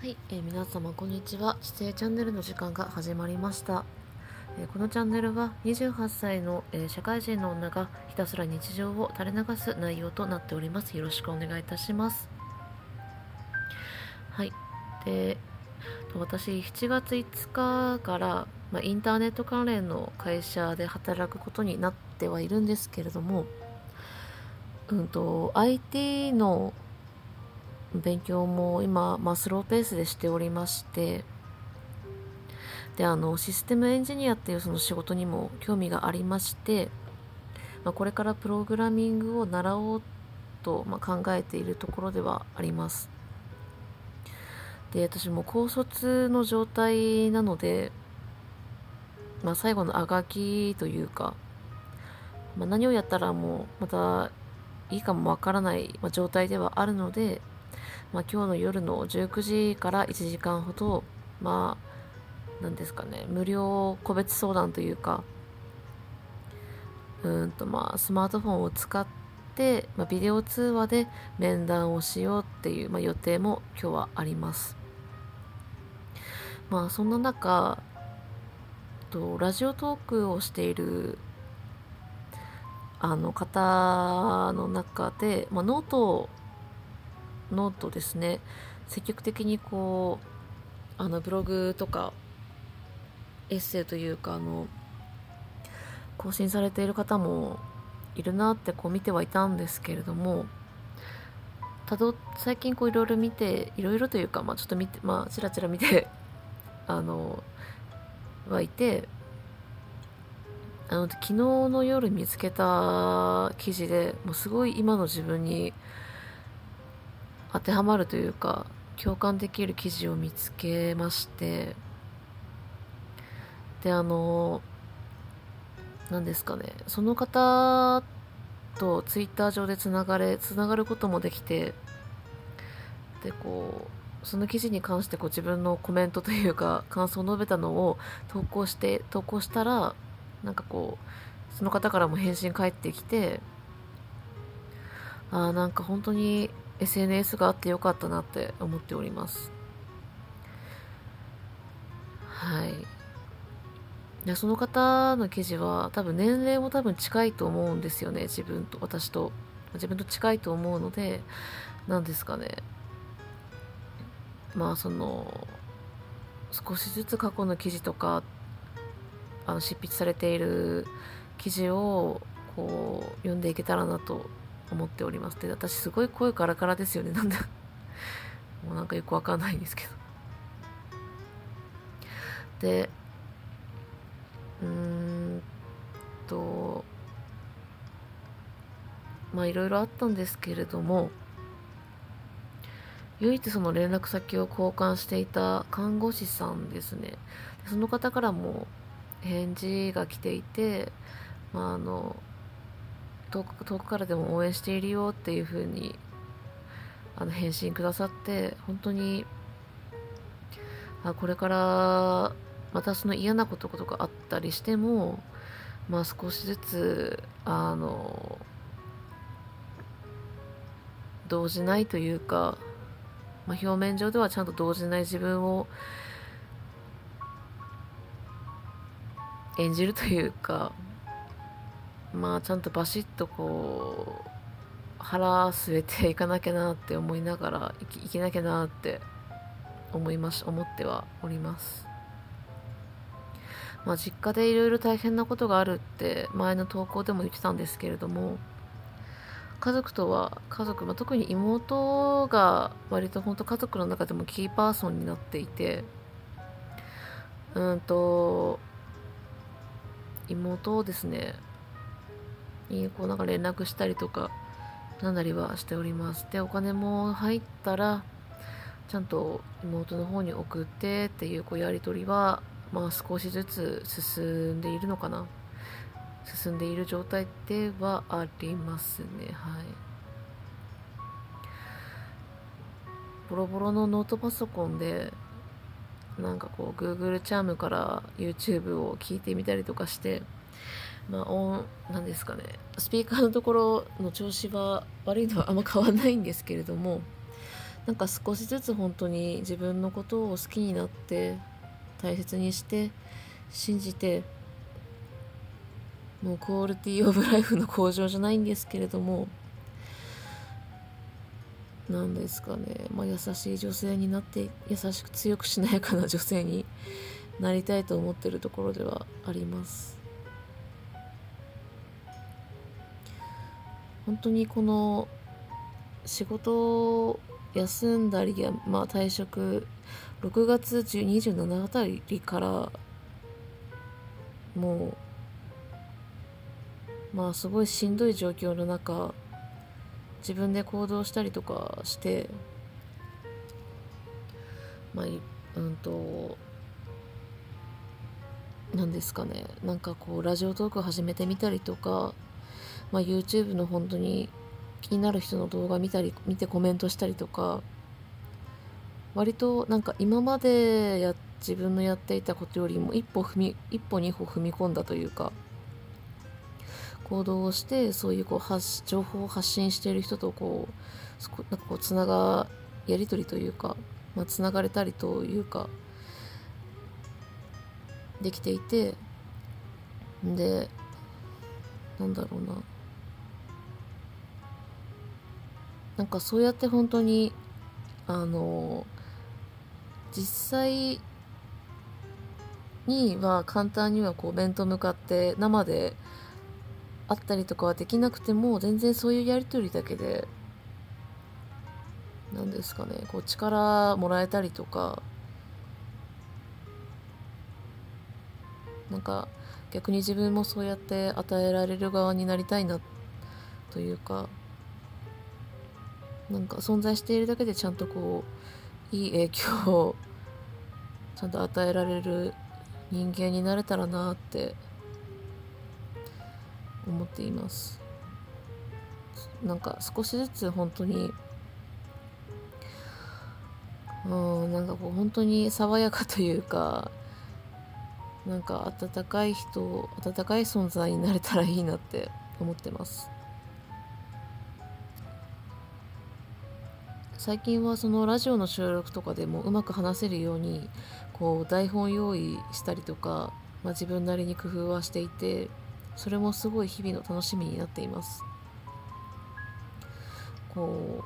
はい、えー、皆様こんにちは。知性チャンネルの時間が始まりました、えー、このチャンネルは28歳の、えー、社会人の女がひたすら日常を垂れ流す内容となっております。よろしくお願いいたします。はいで私7月5日から、まあ、インターネット関連の会社で働くことになってはいるんですけれどもうんと IT の勉強も今、まあ、スローペースでしておりましてであのシステムエンジニアっていうその仕事にも興味がありまして、まあ、これからプログラミングを習おうと、まあ、考えているところではあります。で私も高卒の状態なので、まあ、最後のあがきというか、まあ、何をやったらもうまたいいかもわからない、まあ、状態ではあるので、まあ、今日の夜の19時から1時間ほどまあ何ですかね無料個別相談というかうんとまあスマートフォンを使って、まあ、ビデオ通話で面談をしようっていう、まあ、予定も今日はあります。まあそんな中とラジオトークをしているあの方の中で、まあ、 note note ですね。積極的にこうあのブログとかエッセイというかあの更新されている方もいるなってこう見てはいたんですけれどもたど最近こういろいろ見ていろいろというか、まあ、ちょっと見てまあちらちら見て あのはいてあの昨日の夜見つけた記事でもうすごい今の自分に当てはまるというか共感できる記事を見つけまして。であの何ですかね。その方とツイッター上でつながれつながることもできて。でこうその記事に関してこう自分のコメントというか感想を述べたのを投稿して投稿したらなんかこうその方からも返信返ってきてああなんか本当に SNS があってよかったなって思っております。はい。でその方の記事は多分年齢も多分近いと思うんですよね自分と私と。自分と近いと思うので何ですかね。まあその少しずつ過去の記事とかあの執筆されている記事をこう読んでいけたらなと思っております。で私すごい声カラカラですよね。なんだもうなんかよくわかんないんですけど。でうーんとまあいろいろあったんですけれども唯一その連絡先を交換していた看護師さんですね。その方からも返事が来ていて、まあ、あの遠く遠くからでも応援しているよっていう風にあの返信くださって本当にあこれからまたその嫌なこととかあったりしてもまあ少しずつあの動じないというか、まあ、表面上ではちゃんと動じない自分を演じるというかまあちゃんとバシッとこう腹据えていかなきゃなって思いながら生き生きなきゃなって思います思ってはおります。まあ実家でいろいろ大変なことがあるって前の投稿でも言ってたんですけれども家族とは家族、まあ、特に妹が割と本当家族の中でもキーパーソンになっていてうんと妹をですねにこうなんか連絡したりとかなんなりはしております。でお金も入ったらちゃんと妹の方に送ってっていうこうやり取りはまあ少しずつ進んでいるのかな。進んでいる状態ではありますね。はい。ボロボロのノートパソコンでなんかこう Google チャームから YouTube を聞いてみたりとかしてまあ、音、なんですかね、スピーカーのところの調子は悪いのはあんま変わらないんですけれども、なんか少しずつ本当に自分のことを好きになって大切にして信じてもうクオリティオブライフの向上じゃないんですけれども何ですかね、まあ、優しい女性になって優しく強くしなやかな女性になりたいと思ってるところではあります。本当にこの仕事を休んだりや、まあ、退職6月27あたりからもうまあすごいしんどい状況の中自分で行動したりとかしてまあうんと何ですかね。なんかこうラジオトーク始めてみたりとか、まあ、YouTube の本当に気になる人の動画見たり見てコメントしたりとか割となんか今までや自分のやっていたことよりも一歩踏み一歩二歩踏み込んだというか行動をしてそういうこう発情報を発信している人とこうなんかこうつながやり取りというか、まあ、つながれたりというかできていてでなんだろうな。なんかそうやって本当にあの実際には簡単にはこう面と向かって生であったりとかはできなくても全然そういうやり取りだけで何ですかねこう力もらえたりとかなんか逆に自分もそうやって与えられる側になりたいなというかなんか存在しているだけでちゃんとこういい影響をちゃんと与えられる人間になれたらなって思っています。なんか少しずつ本当にうんなんかこう本当に爽やかというかなんか温かい人温かい存在になれたらいいなって思ってます。最近はそのラジオの収録とかでもうまく話せるようにこう台本用意したりとか、まあ、自分なりに工夫はしていてそれもすごい日々の楽しみになっています。こう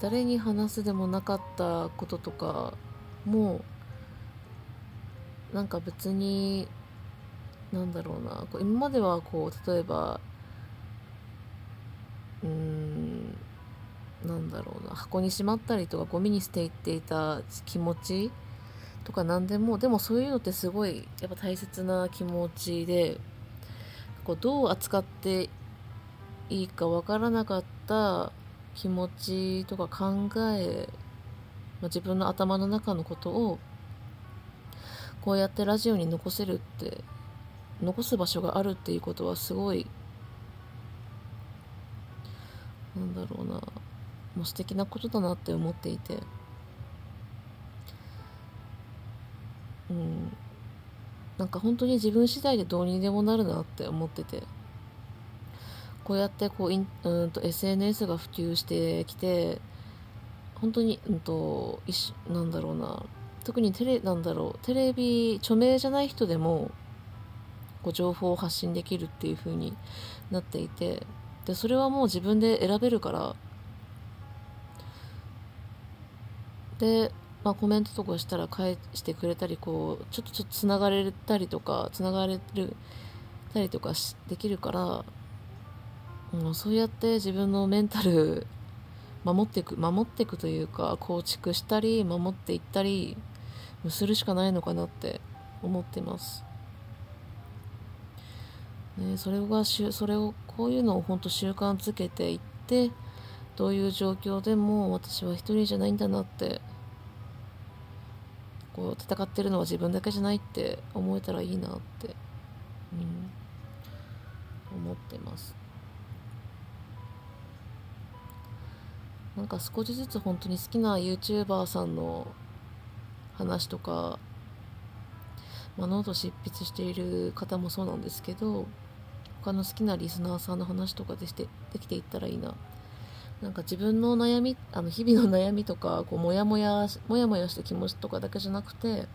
誰に話すでもなかったこととかもなんか別になんだろうなこう今まではこう例えばうんなんだろうな箱にしまったりとかゴミに捨ていっていた気持ちとか何でもでもそういうのってすごいやっぱ大切な気持ちでこうどう扱っていいかわからなかった気持ちとか考え、まあ、自分の頭の中のことをこうやってラジオに残せるって残す場所があるっていうことはすごいなんだろうなもう素敵なことだなって思っていて。うん。なんか本当に自分次第でどうにでもなるなって思ってて。こうやってこうインうんと SNS が普及してきて本当に、うんと、となんだろうな。特にテレなんだろうテレビ著名じゃない人でもこう情報を発信できるっていう風になっていて。でそれはもう自分で選べるからでまあ、コメントとかしたら返してくれたりこうちょっとちょっとつながれたりとかつながれるたりとかできるから、うん、そうやって自分のメンタル守っていく守っていくというか構築したり守っていったりするしかないのかなって思ってます。ね、それがそれをこういうのを本当習慣づけていってどういう状況でも私は一人じゃないんだなってこう戦ってるのは自分だけじゃないって思えたらいいなって、うん、思ってます。なんか少しずつ本当に好きな YouTuber さんの話とか、まあ、ノート執筆している方もそうなんですけど他の好きなリスナーさんの話とかでしてできていったらいいな。なんか自分の悩み あの日々の悩みとかこうモヤモヤモヤモヤした気持ちとかだけじゃなくて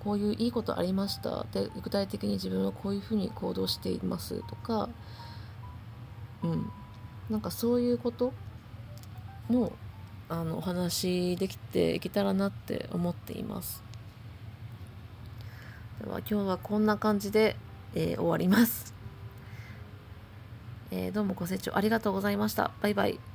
こういういいことありました。で具体的に自分はこういうふうに行動していますとかうん。なんかそういうこともあのお話できていけたらなって思っています。では今日はこんな感じで、えー、終わります、えー、どうもご清聴ありがとうございました。バイバイ。